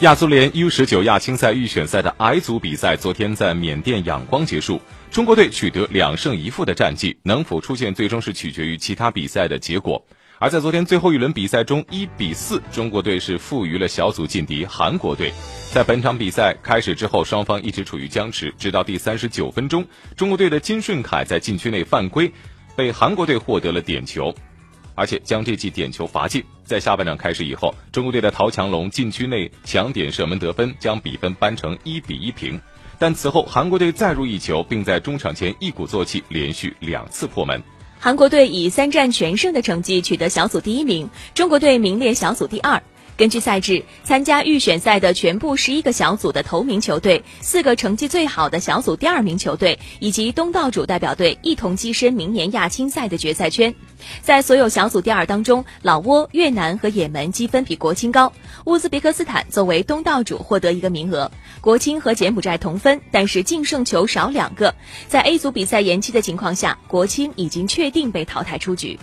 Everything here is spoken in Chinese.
亚足联 U 十九亚青赛预选赛的 I 组比赛昨天在缅甸仰光结束，中国队取得两胜一负的战绩，能否出线最终是取决于其他比赛的结果。而在昨天最后一轮比赛中，一比四，中国队是负于了小组劲敌韩国队。在本场比赛开始之后，双方一直处于僵持，直到第三十九分钟，中国队的金顺凯在禁区内犯规，被韩国队获得了点球。而且将这记点球罚进。在下半场开始以后，中国队的陶强龙禁区内抢点射门得分，将比分扳成一比一平。但此后韩国队再入一球，并在中场前一鼓作气，连续两次破门。韩国队以三战全胜的成绩取得小组第一名，中国队名列小组第二。根据赛制，参加预选赛的全部十一个小组的头名球队、四个成绩最好的小组第二名球队以及东道主代表队一同跻身明年亚青赛的决赛圈。在所有小组第二当中，老挝、越南和也门积分比国青高，乌兹别克斯坦作为东道主获得一个名额。国青和柬埔寨同分，但是净胜球少两个。在 A 组比赛延期的情况下，国青已经确定被淘汰出局。